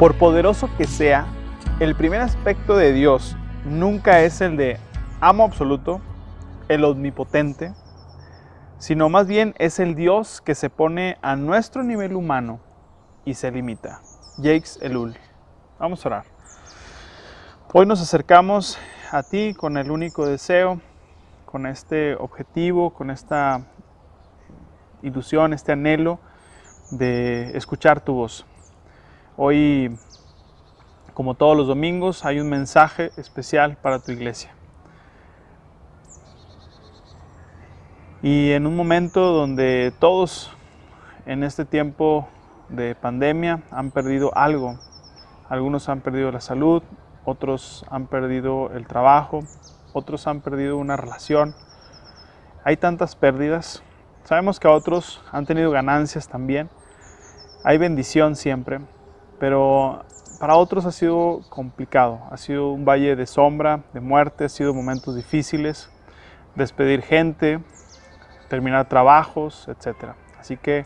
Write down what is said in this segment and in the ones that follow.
Por poderoso que sea, el primer aspecto de Dios nunca es el de amo absoluto, el omnipotente, sino más bien es el Dios que se pone a nuestro nivel humano y se limita. Jakes Elul. Vamos a orar. Hoy nos acercamos a ti con el único deseo, con este objetivo, con esta ilusión, este anhelo de escuchar tu voz. Hoy, como todos los domingos, hay un mensaje especial para tu iglesia. Y en un momento donde todos en este tiempo de pandemia han perdido algo, algunos han perdido la salud, otros han perdido el trabajo, otros han perdido una relación. Hay tantas pérdidas. Sabemos que otros han tenido ganancias también. Hay bendición siempre, pero para otros ha sido complicado. Ha sido un valle de sombra, de muerte, ha sido momentos difíciles, despedir gente, terminar trabajos, etc. Así que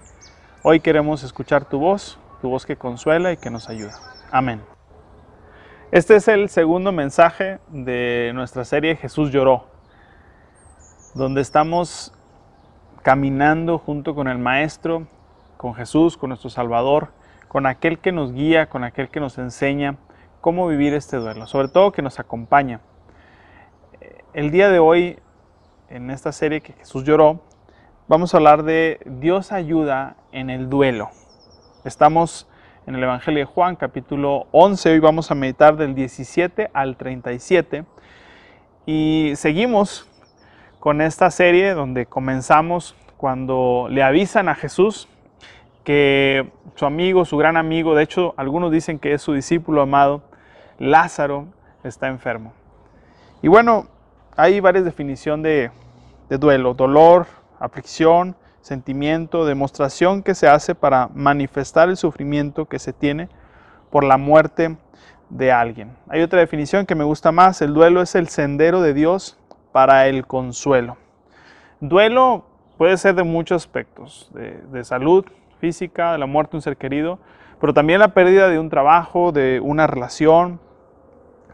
hoy queremos escuchar tu voz, tu voz que consuela y que nos ayuda. Amén. Este es el segundo mensaje de nuestra serie Jesús lloró, donde estamos caminando junto con el Maestro, con Jesús, con nuestro Salvador, con aquel que nos guía, con aquel que nos enseña cómo vivir este duelo, sobre todo que nos acompaña. El día de hoy, en esta serie que Jesús lloró, vamos a hablar de Dios ayuda en el duelo. Estamos en el Evangelio de Juan, capítulo 11, hoy vamos a meditar del 17 al 37 y seguimos con esta serie donde comenzamos cuando le avisan a Jesús que su amigo, su gran amigo, de hecho algunos dicen que es su discípulo amado, Lázaro, está enfermo. Y bueno, hay varias definiciones de, duelo, dolor, aflicción, sentimiento, demostración que se hace para manifestar el sufrimiento que se tiene por la muerte de alguien. Hay otra definición que me gusta más, el duelo es el sendero de Dios para el consuelo. Duelo puede ser de muchos aspectos, de, de salud de la muerte de un ser querido, pero también la pérdida de un trabajo, de una relación,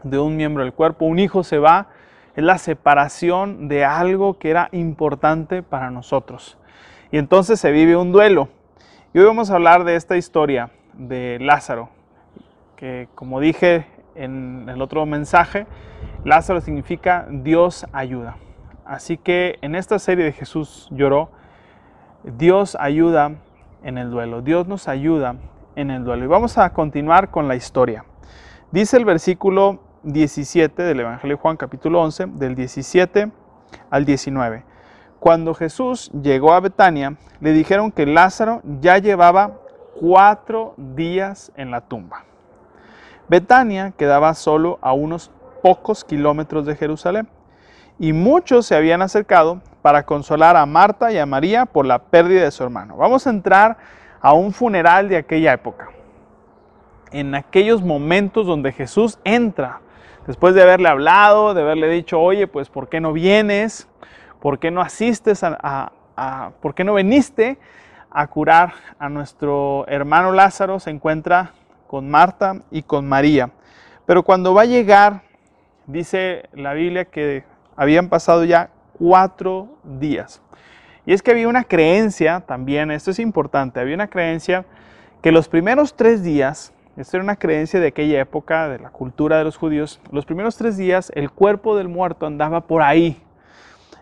de un miembro del cuerpo, un hijo se va, es la separación de algo que era importante para nosotros. Y entonces se vive un duelo. Y hoy vamos a hablar de esta historia de Lázaro, que como dije en el otro mensaje, Lázaro significa Dios ayuda. Así que en esta serie de Jesús lloró, Dios ayuda en el duelo, Dios nos ayuda en el duelo. Y vamos a continuar con la historia. Dice el versículo 17 del Evangelio de Juan capítulo 11, del 17 al 19. Cuando Jesús llegó a Betania, le dijeron que Lázaro ya llevaba cuatro días en la tumba. Betania quedaba solo a unos pocos kilómetros de Jerusalén y muchos se habían acercado para consolar a Marta y a María por la pérdida de su hermano. Vamos a entrar a un funeral de aquella época, en aquellos momentos donde Jesús entra después de haberle hablado, de haberle dicho, oye, pues ¿por qué no vienes? ¿Por qué no asistes a, por qué no viniste a curar a nuestro hermano Lázaro? Se encuentra con Marta y con María. Pero cuando va a llegar, dice la Biblia que habían pasado ya cuatro días. Y es que había una creencia también, esto es importante, había una creencia que los primeros tres días esta era una creencia de aquella época, de la cultura de los judíos. Los primeros tres días el cuerpo del muerto andaba por ahí.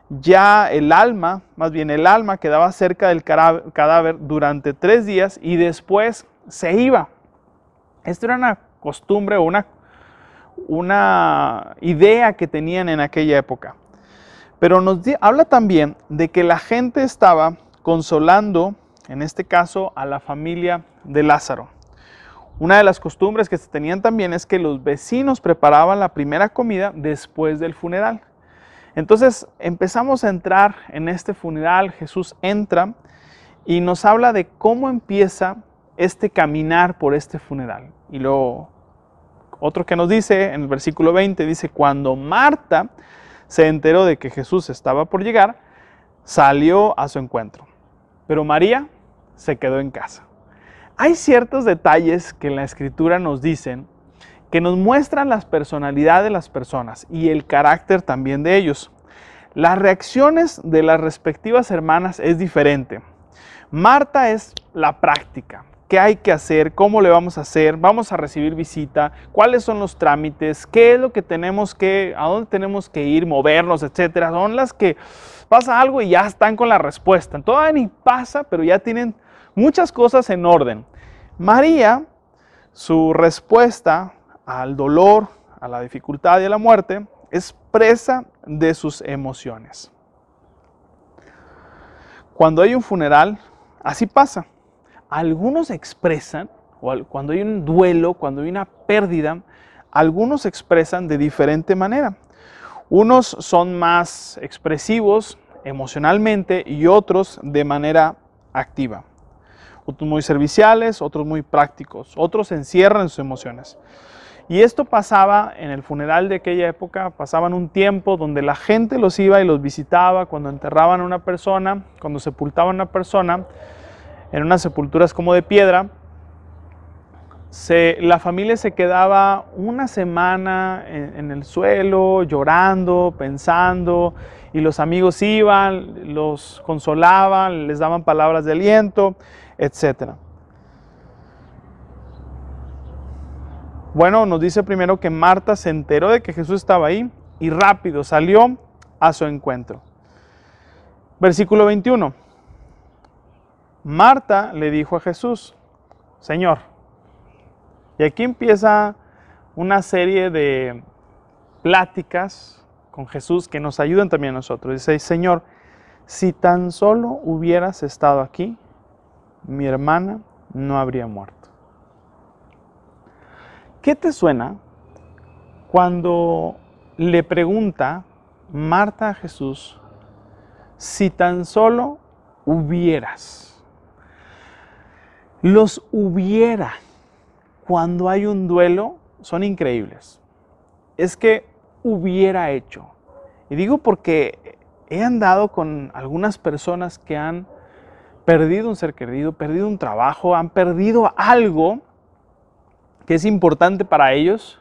Ya el alma, más bien el alma quedaba cerca del cadáver durante tres días y después se iba. Esto era una costumbre o una, una idea que tenían en aquella época. Pero nos habla también de que la gente estaba consolando, en este caso, a la familia de Lázaro. Una de las costumbres que se tenían también es que los vecinos preparaban la primera comida después del funeral. Entonces empezamos a entrar en este funeral, Jesús entra y nos habla de cómo empieza este caminar por este funeral. Y lo otro que nos dice en el versículo 20 dice, cuando Marta se enteró de que Jesús estaba por llegar, salió a su encuentro. Pero María se quedó en casa. Hay ciertos detalles que en la escritura nos dicen que nos muestran las personalidades de las personas y el carácter también de ellos. Las reacciones de las respectivas hermanas es diferente. Marta es la práctica. ¿Qué hay que hacer? ¿Cómo le vamos a hacer? ¿Vamos a recibir visita? ¿Cuáles son los trámites? ¿Qué es lo que tenemos que, a dónde tenemos que ir, movernos, etcétera? Son las que pasa algo y ya están con la respuesta. Todavía ni pasa, pero ya tienen muchas cosas en orden. María, su respuesta al dolor, a la dificultad y a la muerte, es presa de sus emociones. Cuando hay un funeral, así pasa. Algunos expresan, cuando hay un duelo, cuando hay una pérdida, algunos expresan de diferente manera. Unos son más expresivos emocionalmente y otros de manera activa. Otros muy serviciales, otros muy prácticos, otros encierran sus emociones. Y esto pasaba en el funeral de aquella época, pasaban un tiempo donde la gente los iba y los visitaba cuando enterraban a una persona, cuando sepultaban a una persona, en unas sepulturas como de piedra. la familia se quedaba una semana en, el suelo, llorando, pensando, y los amigos iban, los consolaban, les daban palabras de aliento, etcétera. Bueno, nos dice primero que Marta se enteró de que Jesús estaba ahí y rápido salió a su encuentro. Versículo 21. Marta le dijo a Jesús, Señor, y aquí empieza una serie de pláticas con Jesús que nos ayudan también a nosotros. Dice, Señor, si tan solo hubieras estado aquí, mi hermana no habría muerto. ¿Qué te suena cuando le pregunta Marta a Jesús si tan solo hubieras? Los hubiera cuando hay un duelo son increíbles. Es que hubiera hecho. Y digo porque he andado con algunas personas que han perdido un ser querido, perdido un trabajo, han perdido algo que es importante para ellos.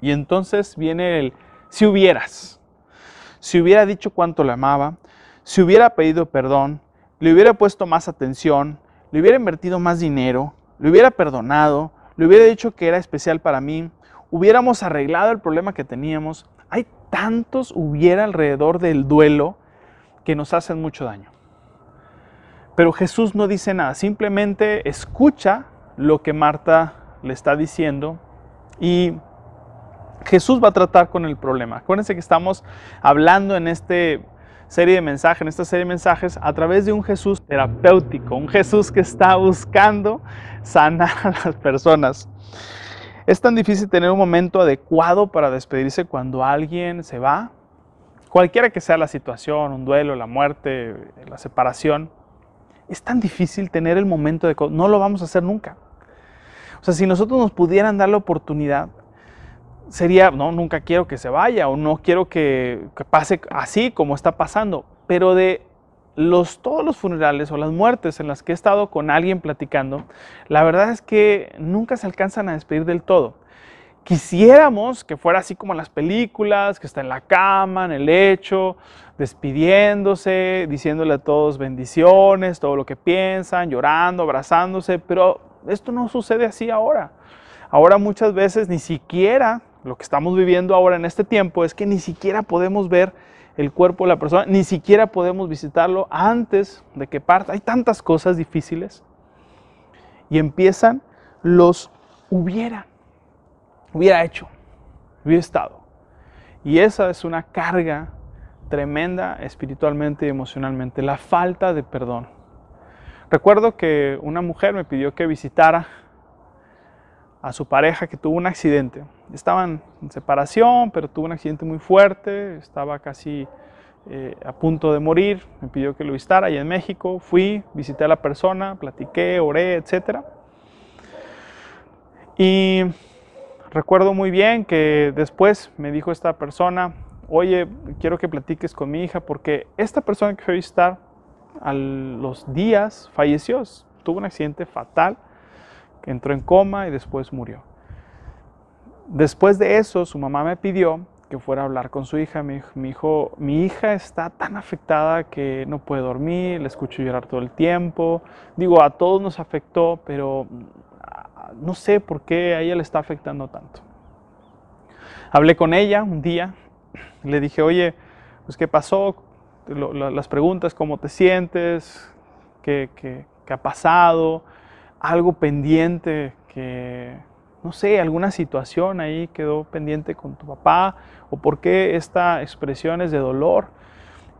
Y entonces viene el, si hubieras, si hubiera dicho cuánto le amaba, si hubiera pedido perdón, le hubiera puesto más atención, le hubiera invertido más dinero, le hubiera perdonado, le hubiera dicho que era especial para mí, hubiéramos arreglado el problema que teníamos. Hay tantos hubiera alrededor del duelo que nos hacen mucho daño. Pero Jesús no dice nada, simplemente escucha lo que Marta le está diciendo y Jesús va a tratar con el problema. Acuérdense que estamos hablando en esta serie de mensajes, en esta serie de mensajes, a través de un Jesús terapéutico, un Jesús que está buscando sanar a las personas. Es tan difícil tener un momento adecuado para despedirse cuando alguien se va, cualquiera que sea la situación, un duelo, la muerte, la separación. Es tan difícil tener el momento de... No lo vamos a hacer nunca. O sea, si nosotros nos pudieran dar la oportunidad, sería, no, nunca quiero que se vaya o no quiero que, pase así como está pasando, pero de los, todos los funerales o las muertes en las que he estado con alguien platicando, la verdad es que nunca se alcanzan a despedir del todo. Quisiéramos que fuera así como en las películas, que está en la cama, en el lecho, despidiéndose, diciéndole a todos bendiciones, todo lo que piensan, llorando, abrazándose, pero esto no sucede así ahora. Ahora muchas veces ni siquiera lo que estamos viviendo ahora en este tiempo es que ni siquiera podemos ver el cuerpo de la persona, ni siquiera podemos visitarlo antes de que parta. Hay tantas cosas difíciles. Y empiezan los hubiera, hubiera hecho, hubiera estado. Y esa es una carga tremenda espiritualmente y emocionalmente, la falta de perdón. Recuerdo que una mujer me pidió que visitara a su pareja que tuvo un accidente. Estaban en separación, pero tuvo un accidente muy fuerte, estaba casi eh, a punto de morir. Me pidió que lo visitara allá en México. Fui, visité a la persona, platiqué, oré, etc. Y recuerdo muy bien que después me dijo esta persona, oye, quiero que platiques con mi hija porque esta persona que fue a visitar a los días falleció, tuvo un accidente fatal, entró en coma y después murió. Después de eso, su mamá me pidió que fuera a hablar con su hija. Mi, hijo, mi hija está tan afectada que no puede dormir, le escucho llorar todo el tiempo. Digo, a todos nos afectó, pero mm, no sé por qué a ella le está afectando tanto. Hablé con ella un día, le dije, oye, pues qué pasó, las preguntas, cómo te sientes, qué ha pasado, algo pendiente que, no sé, alguna situación ahí quedó pendiente con tu papá o por qué esta expresión es de dolor.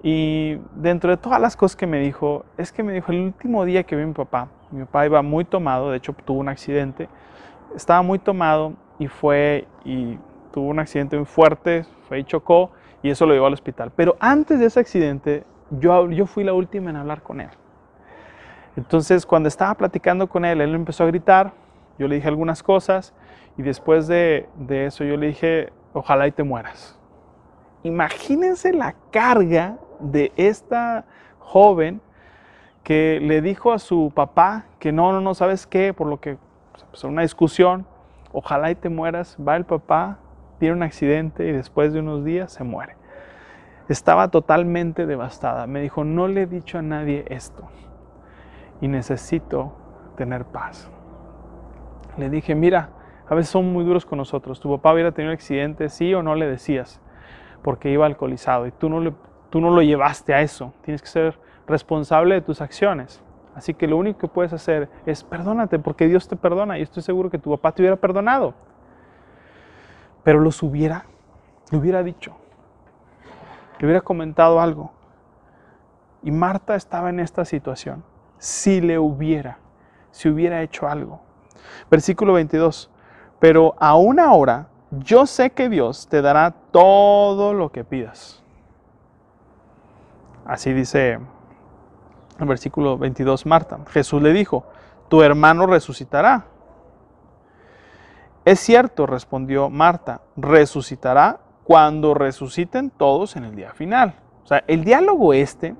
Y dentro de todas las cosas que me dijo, es que me dijo el último día que vi a mi papá, mi papá iba muy tomado, de hecho tuvo un accidente, estaba muy tomado y fue y tuvo un accidente muy fuerte, fue y chocó y eso lo llevó al hospital. Pero antes de ese accidente, yo, yo fui la última en hablar con él. Entonces, cuando estaba platicando con él, él empezó a gritar, yo le dije algunas cosas y después de, eso yo le dije, ojalá y te mueras. Imagínense la carga de esta joven que le dijo a su papá que no, no, no, ¿sabes qué? Por lo que pues, una discusión, ojalá y te mueras, va el papá, tiene un accidente y después de unos días se muere. Estaba totalmente devastada. Me dijo, no le he dicho a nadie esto y necesito tener paz. Le dije, mira, a veces son muy duros con nosotros. Tu papá hubiera tenido un accidente, sí o no le decías, porque iba alcoholizado y tú no, le, tú no lo llevaste a eso. Tienes que ser responsable de tus acciones. Así que lo único que puedes hacer es perdónate, porque Dios te perdona y estoy seguro que tu papá te hubiera perdonado. Pero los hubiera, le hubiera dicho, le hubiera comentado algo. Y Marta estaba en esta situación. Si le hubiera, si hubiera hecho algo. Versículo 22. Pero aún ahora yo sé que Dios te dará todo lo que pidas. Así dice el versículo 22 Marta. Jesús le dijo, tu hermano resucitará. Es cierto, respondió Marta, resucitará cuando resuciten todos en el día final. Sea, el diálogo este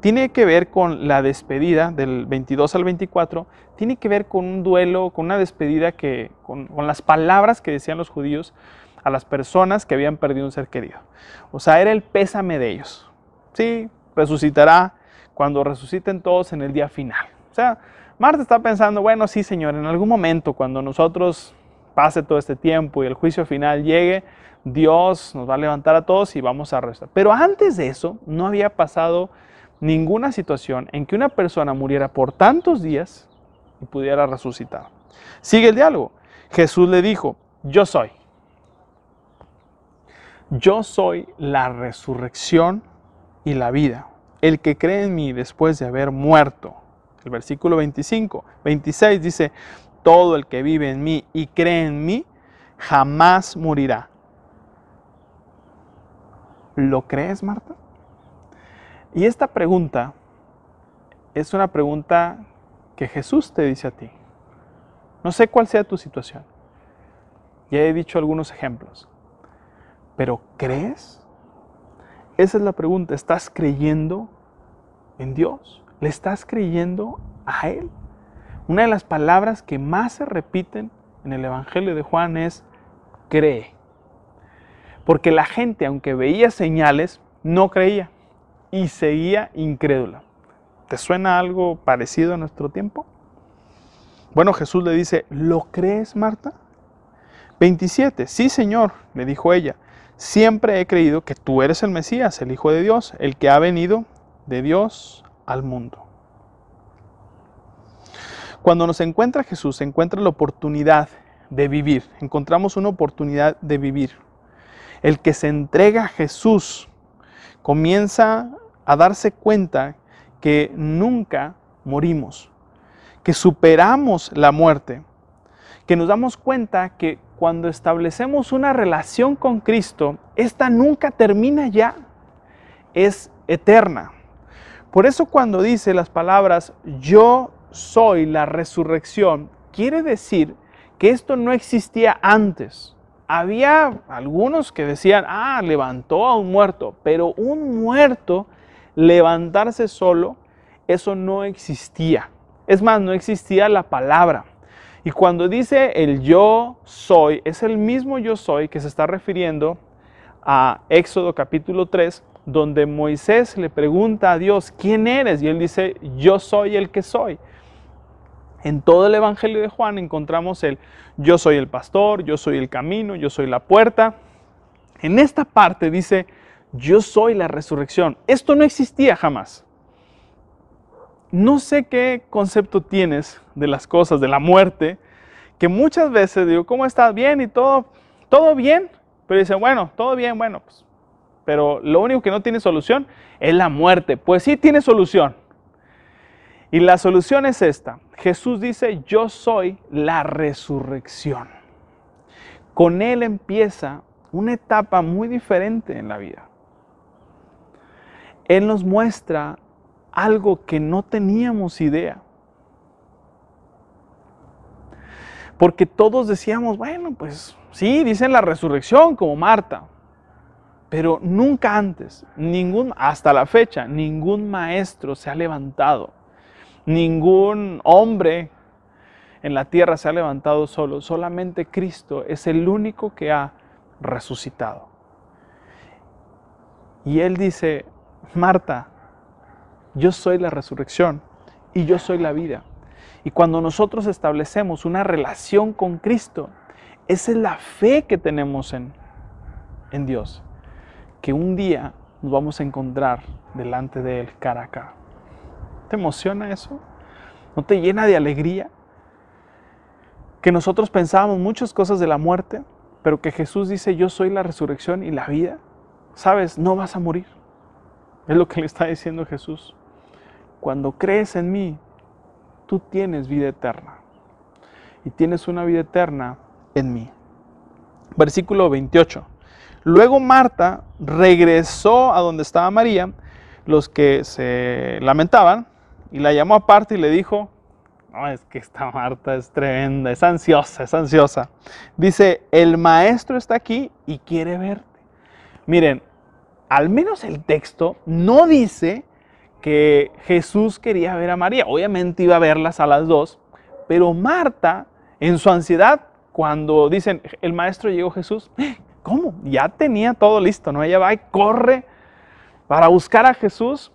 tiene que ver con la despedida del 22 al 24, tiene que ver con un duelo, con una despedida que, con, las palabras que decían los judíos a las personas que habían perdido un ser querido. O sea, era el pésame de ellos. Sí, resucitará cuando resuciten todos en el día final. O sea, Marta está pensando, bueno, sí, Señor, en algún momento cuando nosotros pase todo este tiempo y el juicio final llegue, Dios nos va a levantar a todos y vamos a restar. Pero antes de eso, no había pasado ninguna situación en que una persona muriera por tantos días y pudiera resucitar. Sigue el diálogo. Jesús le dijo, yo soy. Yo soy la resurrección y la vida. El que cree en mí después de haber muerto. El versículo 25, 26 dice, todo el que vive en mí y cree en mí jamás morirá. ¿Lo crees, Marta? Y esta pregunta es una pregunta que Jesús te dice a ti. No sé cuál sea tu situación. Ya he dicho algunos ejemplos. Pero ¿crees? Esa es la pregunta. ¿Estás creyendo en Dios? ¿Le estás creyendo a Él? Una de las palabras que más se repiten en el Evangelio de Juan es cree. Porque la gente, aunque veía señales, no creía y seguía incrédula. ¿Te suena algo parecido a nuestro tiempo? Bueno, Jesús le dice, ¿lo crees, Marta? 27. Sí, Señor, le dijo ella, siempre he creído que tú eres el Mesías, el Hijo de Dios, el que ha venido de Dios al mundo. Cuando nos encuentra Jesús, se encuentra la oportunidad de vivir. Encontramos una oportunidad de vivir. El que se entrega a Jesús comienza a darse cuenta que nunca morimos, que superamos la muerte, que nos damos cuenta que cuando establecemos una relación con Cristo, esta nunca termina ya, es eterna. Por eso cuando dice las palabras, yo soy la resurrección, quiere decir que esto no existía antes. Había algunos que decían, ah, levantó a un muerto, pero un muerto levantarse solo, eso no existía. Es más, no existía la palabra. Y cuando dice el yo soy, es el mismo yo soy que se está refiriendo a Éxodo capítulo 3, donde Moisés le pregunta a Dios, ¿quién eres? Y él dice, yo soy el que soy. En todo el Evangelio de Juan encontramos el yo soy el pastor, yo soy el camino, yo soy la puerta. En esta parte dice, yo soy la resurrección. Esto no existía jamás. No sé qué concepto tienes de las cosas, de la muerte, que muchas veces digo, ¿cómo estás? Bien y todo, todo bien. Pero dice, bueno, todo bien, bueno, pues. Pero lo único que no tiene solución es la muerte. Pues sí tiene solución. Y la solución es esta. Jesús dice, yo soy la resurrección. Con Él empieza una etapa muy diferente en la vida. Él nos muestra algo que no teníamos idea. Porque todos decíamos, bueno, pues sí, dicen la resurrección como Marta, pero nunca antes, ningún, hasta la fecha, ningún maestro se ha levantado, ningún hombre en la tierra se ha levantado solo, solamente Cristo es el único que ha resucitado. Y Él dice, Marta, yo soy la resurrección y yo soy la vida. Y cuando nosotros establecemos una relación con Cristo, esa es la fe que tenemos en, en Dios, que un día nos vamos a encontrar delante de Él cara a cara. ¿Te emociona eso? ¿No te llena de alegría? Que nosotros pensábamos muchas cosas de la muerte, pero que Jesús dice, yo soy la resurrección y la vida. Sabes, no vas a morir. Es lo que le está diciendo Jesús. Cuando crees en mí, tú tienes vida eterna. Y tienes una vida eterna en mí. Versículo 28. Luego Marta regresó a donde estaba María, los que se lamentaban, y la llamó aparte y le dijo, no, es que esta Marta es tremenda, es ansiosa, es ansiosa. Dice, el maestro está aquí y quiere verte. Miren, al menos el texto no dice que Jesús quería ver a María. Obviamente iba a verlas a las dos, pero Marta, en su ansiedad, cuando dicen, el maestro llegó Jesús, ¿cómo? Ya tenía todo listo, ¿no? Ella va y corre para buscar a Jesús.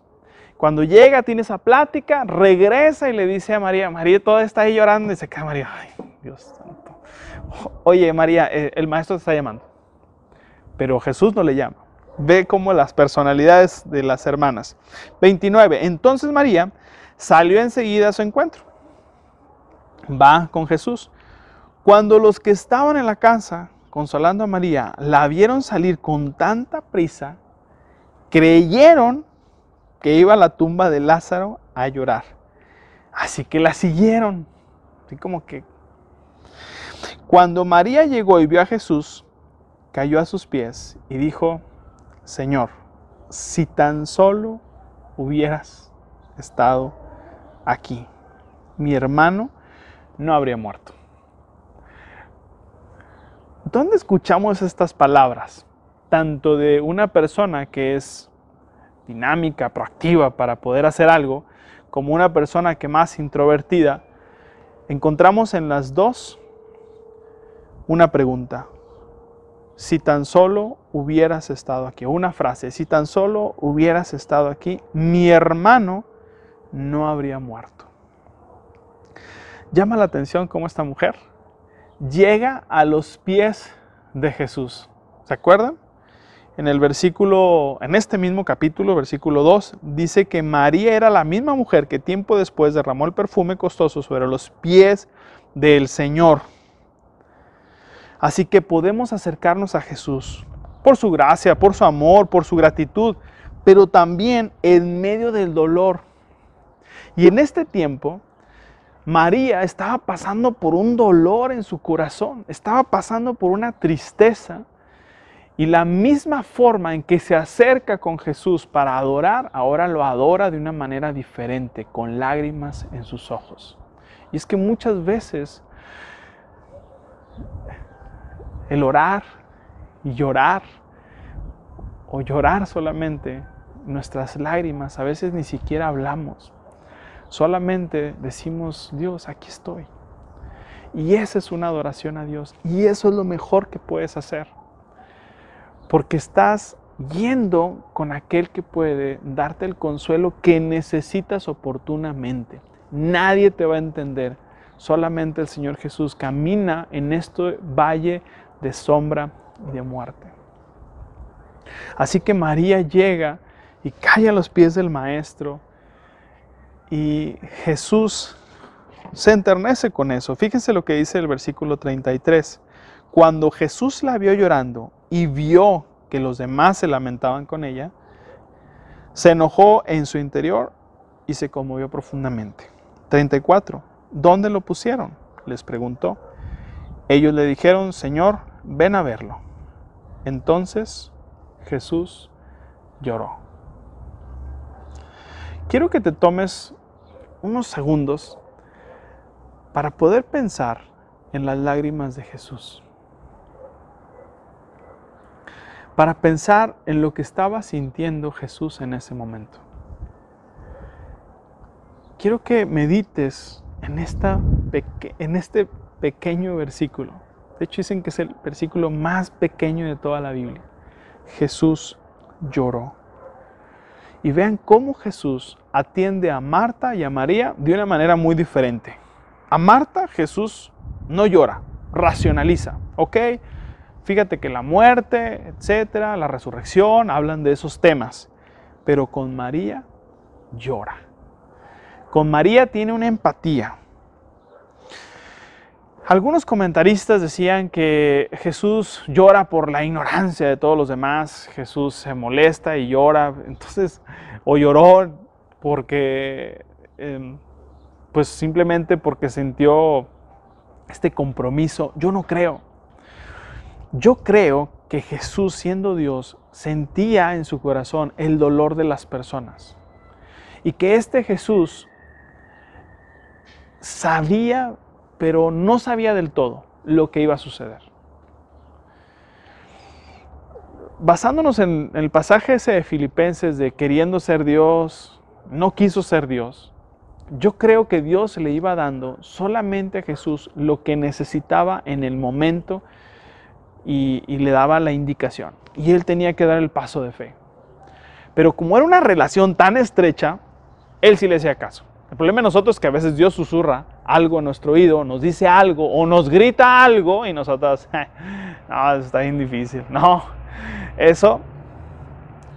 Cuando llega, tiene esa plática, regresa y le dice a María, María toda está ahí llorando y se queda María, ay, Dios santo. Oye, María, eh, el maestro te está llamando. Pero Jesús no le llama. Ve como las personalidades de las hermanas. 29. Entonces María salió enseguida a su encuentro. Va con Jesús. Cuando los que estaban en la casa consolando a María la vieron salir con tanta prisa, creyeron que iba a la tumba de Lázaro a llorar. Así que la siguieron. Así como que... Cuando María llegó y vio a Jesús, cayó a sus pies y dijo, Señor, si tan solo hubieras estado aquí, mi hermano no habría muerto. ¿Dónde escuchamos estas palabras? Tanto de una persona que es dinámica, proactiva para poder hacer algo, como una persona que más introvertida, encontramos en las dos una pregunta si tan solo hubieras estado aquí. Una frase, si tan solo hubieras estado aquí, mi hermano no habría muerto. Llama la atención cómo esta mujer llega a los pies de Jesús. ¿Se acuerdan? En el versículo, en este mismo capítulo, versículo 2, dice que María era la misma mujer que tiempo después derramó el perfume costoso sobre los pies del Señor. Así que podemos acercarnos a Jesús por su gracia, por su amor, por su gratitud, pero también en medio del dolor. Y en este tiempo, María estaba pasando por un dolor en su corazón, estaba pasando por una tristeza. Y la misma forma en que se acerca con Jesús para adorar, ahora lo adora de una manera diferente, con lágrimas en sus ojos. Y es que muchas veces el orar y llorar o llorar solamente nuestras lágrimas, a veces ni siquiera hablamos. Solamente decimos, Dios, aquí estoy. Y esa es una adoración a Dios. Y eso es lo mejor que puedes hacer. Porque estás yendo con aquel que puede darte el consuelo que necesitas oportunamente. Nadie te va a entender. Solamente el Señor Jesús camina en este valle de sombra y de muerte. Así que María llega y cae a los pies del Maestro y Jesús se enternece con eso. Fíjense lo que dice el versículo 33. Cuando Jesús la vio llorando y vio que los demás se lamentaban con ella, se enojó en su interior y se conmovió profundamente. 34. ¿Dónde lo pusieron? Les preguntó. Ellos le dijeron, Señor, ven a verlo. Entonces Jesús lloró. Quiero que te tomes unos segundos para poder pensar en las lágrimas de Jesús. Para pensar en lo que estaba sintiendo Jesús en ese momento. Quiero que medites en, esta en este pequeño versículo. De hecho dicen que es el versículo más pequeño de toda la Biblia. Jesús lloró. Y vean cómo Jesús atiende a Marta y a María de una manera muy diferente. A Marta Jesús no llora, racionaliza, ¿ok? Fíjate que la muerte, etcétera, la resurrección, hablan de esos temas. Pero con María llora. Con María tiene una empatía. Algunos comentaristas decían que Jesús llora por la ignorancia de todos los demás, Jesús se molesta y llora, entonces, o lloró porque, em, pues simplemente porque sintió este compromiso. Yo no creo. Yo creo que Jesús, siendo Dios, sentía en su corazón el dolor de las personas. Y que este Jesús sabía pero no sabía del todo lo que iba a suceder. Basándonos en el pasaje ese de Filipenses de queriendo ser Dios, no quiso ser Dios, yo creo que Dios le iba dando solamente a Jesús lo que necesitaba en el momento y, le daba la indicación. Y él tenía que dar el paso de fe. Pero como era una relación tan estrecha, él sí le hacía caso. El problema de nosotros es que a veces Dios susurra algo en nuestro oído, nos dice algo o nos grita algo y nosotros, no, eso está bien difícil. No, eso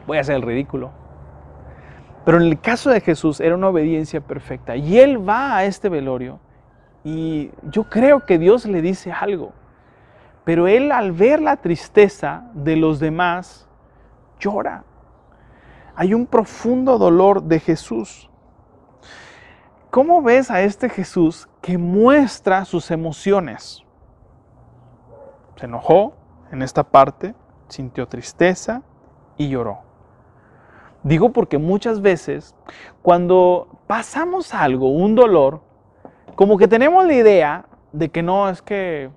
voy a hacer el ridículo. Pero en el caso de Jesús era una obediencia perfecta y él va a este velorio y yo creo que Dios le dice algo. Pero él al ver la tristeza de los demás llora. Hay un profundo dolor de Jesús. ¿Cómo ves a este Jesús que muestra sus emociones? Se enojó en esta parte, sintió tristeza y lloró. Digo porque muchas veces cuando pasamos algo, un dolor, como que tenemos la idea de que no, es que,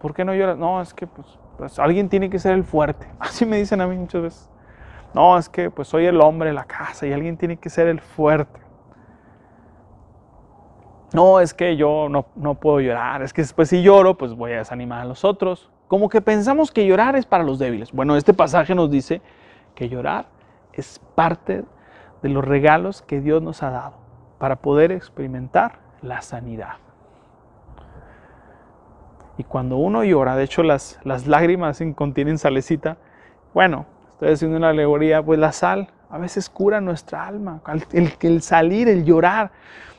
¿por qué no lloras? No, es que pues, pues alguien tiene que ser el fuerte. Así me dicen a mí muchas veces. No, es que pues soy el hombre de la casa y alguien tiene que ser el fuerte no, es que yo no, puedo llorar, es que después si lloro, pues voy a desanimar a los otros. Como que pensamos que llorar es para los débiles. Bueno, este pasaje nos dice que llorar es parte de los regalos que Dios nos ha dado para poder experimentar la sanidad. Y cuando uno llora, de hecho las, las lágrimas contienen salecita, bueno, estoy haciendo una alegoría, pues la sal a veces cura nuestra alma, el, salir, el llorar.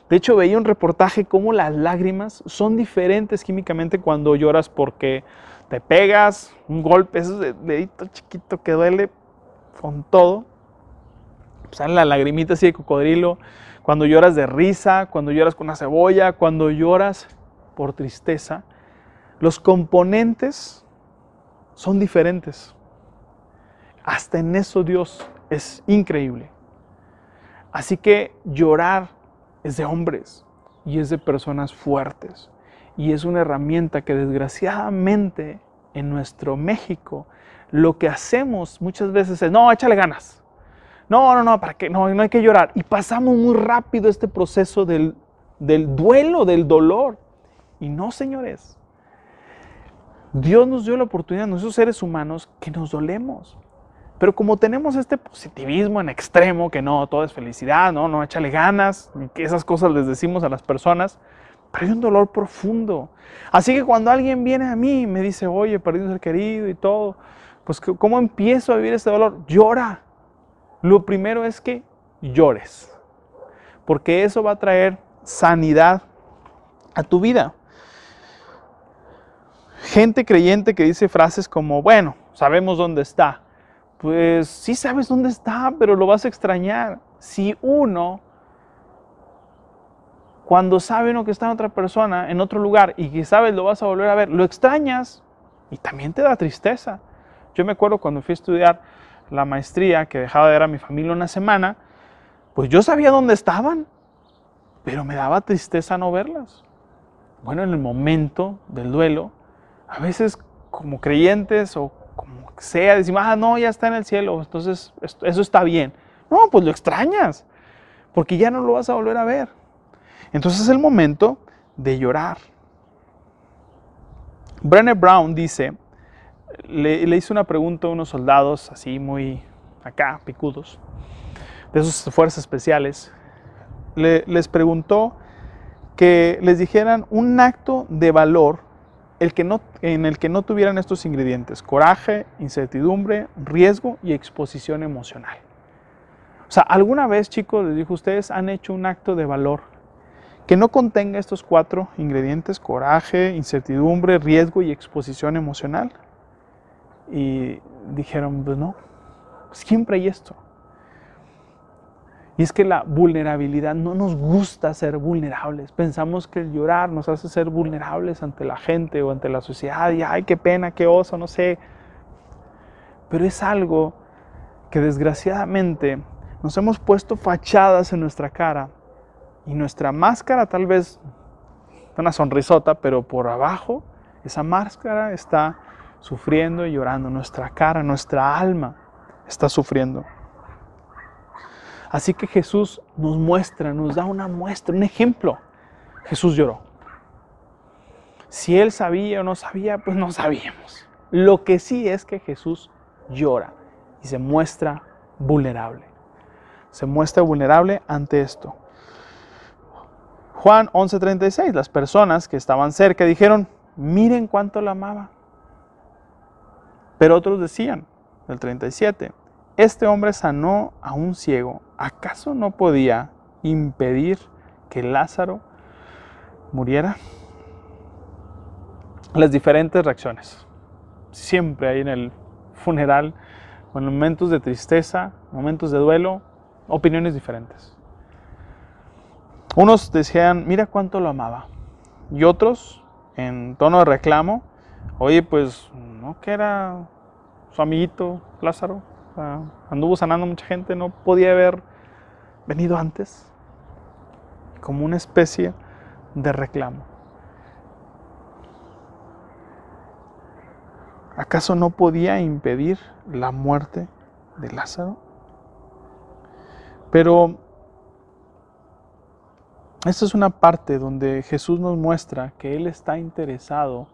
De hecho, veía un reportaje cómo las lágrimas son diferentes químicamente cuando lloras porque te pegas, un golpe, ese dedito chiquito que duele con todo. Sale la lagrimita así de cocodrilo. Cuando lloras de risa, cuando lloras con una cebolla, cuando lloras por tristeza. Los componentes son diferentes. Hasta en eso Dios es increíble. Así que llorar es de hombres y es de personas fuertes. Y es una herramienta que desgraciadamente en nuestro México lo que hacemos muchas veces es, no, échale ganas. No, no, no, ¿para qué? No, no hay que llorar. Y pasamos muy rápido este proceso del, del duelo, del dolor. Y no, señores. Dios nos dio la oportunidad, nosotros seres humanos, que nos dolemos. Pero como tenemos este positivismo en extremo, que no, todo es felicidad, no, no, échale ganas, que esas cosas les decimos a las personas, pero hay un dolor profundo. Así que cuando alguien viene a mí y me dice, oye, perdí un ser querido y todo, pues ¿cómo empiezo a vivir ese dolor? Llora. Lo primero es que llores, porque eso va a traer sanidad a tu vida. Gente creyente que dice frases como, bueno, sabemos dónde está. Pues sí sabes dónde está, pero lo vas a extrañar. Si uno cuando sabe uno que está en otra persona, en otro lugar, y que sabes lo vas a volver a ver, lo extrañas y también te da tristeza. Yo me acuerdo cuando fui a estudiar la maestría, que dejaba de ver a mi familia una semana, pues yo sabía dónde estaban, pero me daba tristeza no verlas. Bueno, en el momento del duelo, a veces como creyentes o como sea, decimos, ah, no, ya está en el cielo, entonces eso está bien. No, pues lo extrañas, porque ya no lo vas a volver a ver. Entonces es el momento de llorar. Brené Brown dice, le, hizo una pregunta a unos soldados así muy acá, picudos, de sus fuerzas especiales. les preguntó que les dijeran un acto de valor el que no, en el que no tuvieran estos ingredientes, coraje, incertidumbre, riesgo y exposición emocional. O sea, ¿alguna vez, chicos, les dijo, ustedes han hecho un acto de valor que no contenga estos cuatro ingredientes, coraje, incertidumbre, riesgo y exposición emocional. Y dijeron, pues no, siempre hay esto. Y es que la vulnerabilidad no nos gusta ser vulnerables. Pensamos que el llorar nos hace ser vulnerables ante la gente o ante la sociedad. Y ay, qué pena, qué oso, no sé. Pero es algo que desgraciadamente nos hemos puesto fachadas en nuestra cara y nuestra máscara tal vez una sonrisota, pero por abajo esa máscara está sufriendo y llorando. Nuestra cara, nuestra alma está sufriendo. Así que Jesús nos muestra, nos da una muestra, un ejemplo. Jesús lloró. Si él sabía o no sabía, pues no sabíamos. Lo que sí es que Jesús llora y se muestra vulnerable. Se muestra vulnerable ante esto. Juan 11:36, las personas que estaban cerca dijeron, miren cuánto la amaba. Pero otros decían, el 37, este hombre sanó a un ciego, ¿acaso no podía impedir que Lázaro muriera? Las diferentes reacciones. Siempre hay en el funeral, en momentos de tristeza, momentos de duelo, opiniones diferentes. Unos decían, mira cuánto lo amaba. Y otros, en tono de reclamo, oye, pues no que era su amiguito Lázaro, anduvo sanando mucha gente, no podía haber venido antes. Como una especie de reclamo. ¿Acaso no podía impedir la muerte de Lázaro? Pero esta es una parte donde Jesús nos muestra que Él está interesado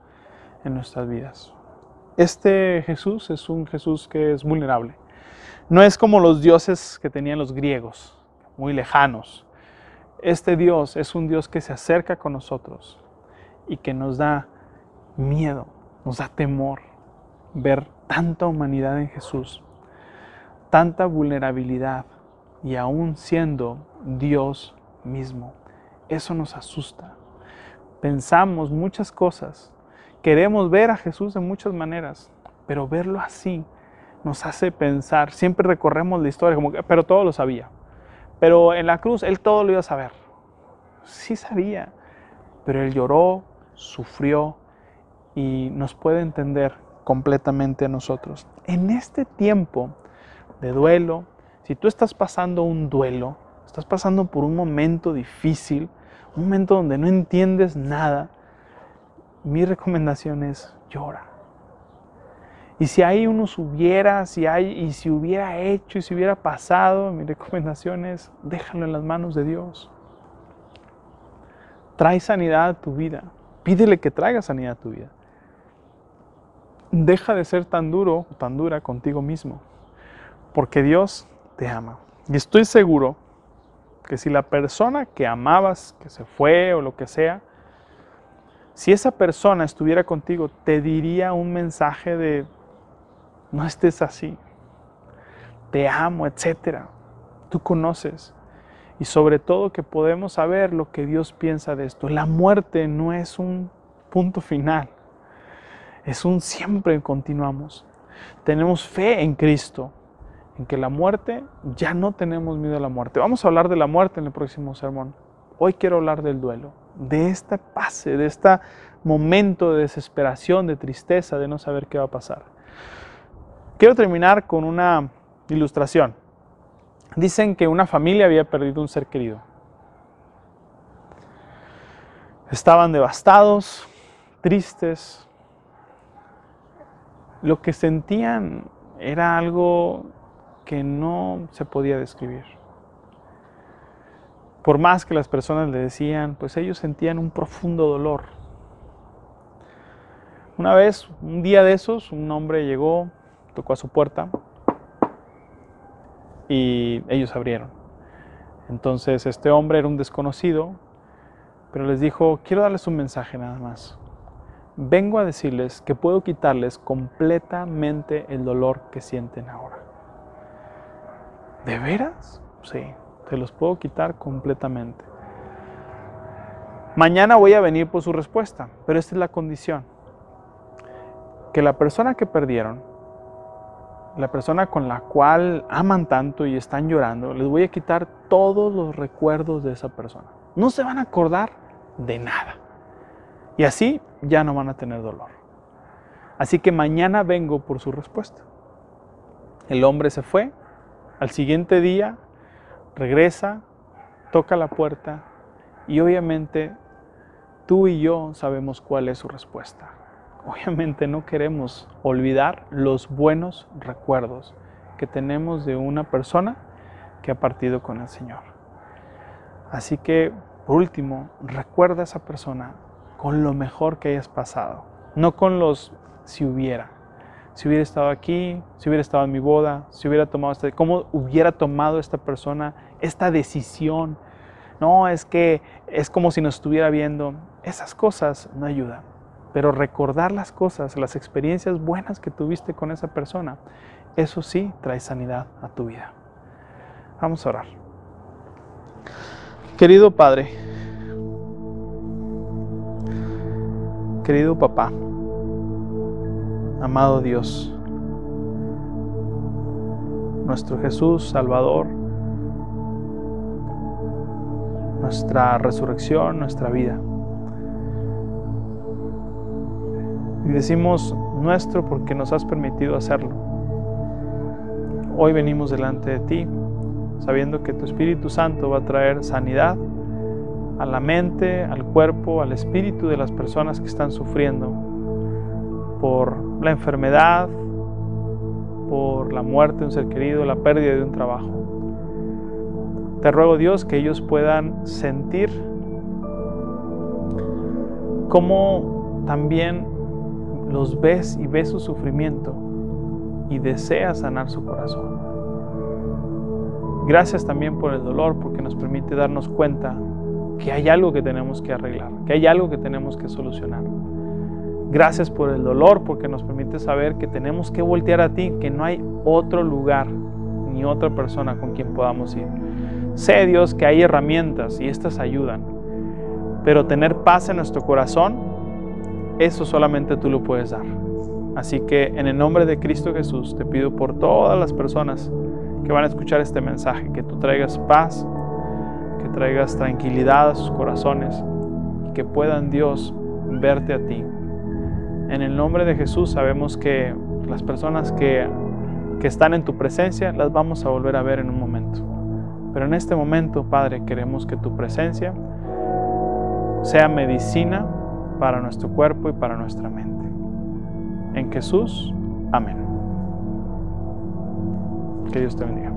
en nuestras vidas. Este Jesús es un Jesús que es vulnerable. No es como los dioses que tenían los griegos, muy lejanos. Este Dios es un Dios que se acerca con nosotros y que nos da miedo, nos da temor ver tanta humanidad en Jesús, tanta vulnerabilidad y aún siendo Dios mismo. Eso nos asusta. Pensamos muchas cosas. Queremos ver a Jesús de muchas maneras, pero verlo así nos hace pensar. Siempre recorremos la historia como que, pero todo lo sabía. Pero en la cruz él todo lo iba a saber. Sí sabía, pero él lloró, sufrió y nos puede entender completamente a nosotros. En este tiempo de duelo, si tú estás pasando un duelo, estás pasando por un momento difícil, un momento donde no entiendes nada, mi recomendación es llora. Y si hay unos hubiera, si hay, y si hubiera hecho, y si hubiera pasado, mi recomendación es déjalo en las manos de Dios. Trae sanidad a tu vida. Pídele que traiga sanidad a tu vida. Deja de ser tan duro o tan dura contigo mismo, porque Dios te ama. Y estoy seguro que si la persona que amabas, que se fue o lo que sea, si esa persona estuviera contigo, te diría un mensaje de, no estés así, te amo, etc. Tú conoces. Y sobre todo que podemos saber lo que Dios piensa de esto. La muerte no es un punto final, es un siempre continuamos. Tenemos fe en Cristo, en que la muerte, ya no tenemos miedo a la muerte. Vamos a hablar de la muerte en el próximo sermón. Hoy quiero hablar del duelo, de este pase, de este momento de desesperación, de tristeza, de no saber qué va a pasar. Quiero terminar con una ilustración. Dicen que una familia había perdido un ser querido. Estaban devastados, tristes. Lo que sentían era algo que no se podía describir. Por más que las personas le decían, pues ellos sentían un profundo dolor. Una vez, un día de esos, un hombre llegó, tocó a su puerta y ellos abrieron. Entonces este hombre era un desconocido, pero les dijo, quiero darles un mensaje nada más. Vengo a decirles que puedo quitarles completamente el dolor que sienten ahora. ¿De veras? Sí, te los puedo quitar completamente. Mañana voy a venir por su respuesta, pero esta es la condición. Que la persona que perdieron, la persona con la cual aman tanto y están llorando, les voy a quitar todos los recuerdos de esa persona. No se van a acordar de nada. Y así ya no van a tener dolor. Así que mañana vengo por su respuesta. El hombre se fue, al siguiente día regresa, toca la puerta y obviamente tú y yo sabemos cuál es su respuesta. Obviamente no queremos olvidar los buenos recuerdos que tenemos de una persona que ha partido con el Señor. Así que, por último, recuerda a esa persona con lo mejor que hayas pasado, no con los si hubiera si hubiera estado aquí, si hubiera estado en mi boda, si hubiera tomado este, cómo hubiera tomado esta persona esta decisión. No, es que es como si nos estuviera viendo. Esas cosas no ayudan. Pero recordar las cosas, las experiencias buenas que tuviste con esa persona, eso sí trae sanidad a tu vida. Vamos a orar. Querido Padre, querido papá, amado Dios, nuestro Jesús Salvador, nuestra resurrección, nuestra vida. Y decimos nuestro porque nos has permitido hacerlo. Hoy venimos delante de ti sabiendo que tu Espíritu Santo va a traer sanidad a la mente, al cuerpo, al espíritu de las personas que están sufriendo por la enfermedad, por la muerte de un ser querido, la pérdida de un trabajo. Te ruego Dios que ellos puedan sentir cómo también los ves y ves su sufrimiento y deseas sanar su corazón. Gracias también por el dolor porque nos permite darnos cuenta que hay algo que tenemos que arreglar, que hay algo que tenemos que solucionar. Gracias por el dolor, porque nos permite saber que tenemos que voltear a ti, que no hay otro lugar ni otra persona con quien podamos ir. Sé, Dios, que hay herramientas y estas ayudan, pero tener paz en nuestro corazón, eso solamente tú lo puedes dar. Así que en el nombre de Cristo Jesús te pido por todas las personas que van a escuchar este mensaje, que tú traigas paz, que traigas tranquilidad a sus corazones y que puedan Dios verte a ti en el nombre de Jesús sabemos que las personas que, que están en tu presencia las vamos a volver a ver en un momento. Pero en este momento, Padre, queremos que tu presencia sea medicina para nuestro cuerpo y para nuestra mente. En Jesús, amén. Que Dios te bendiga.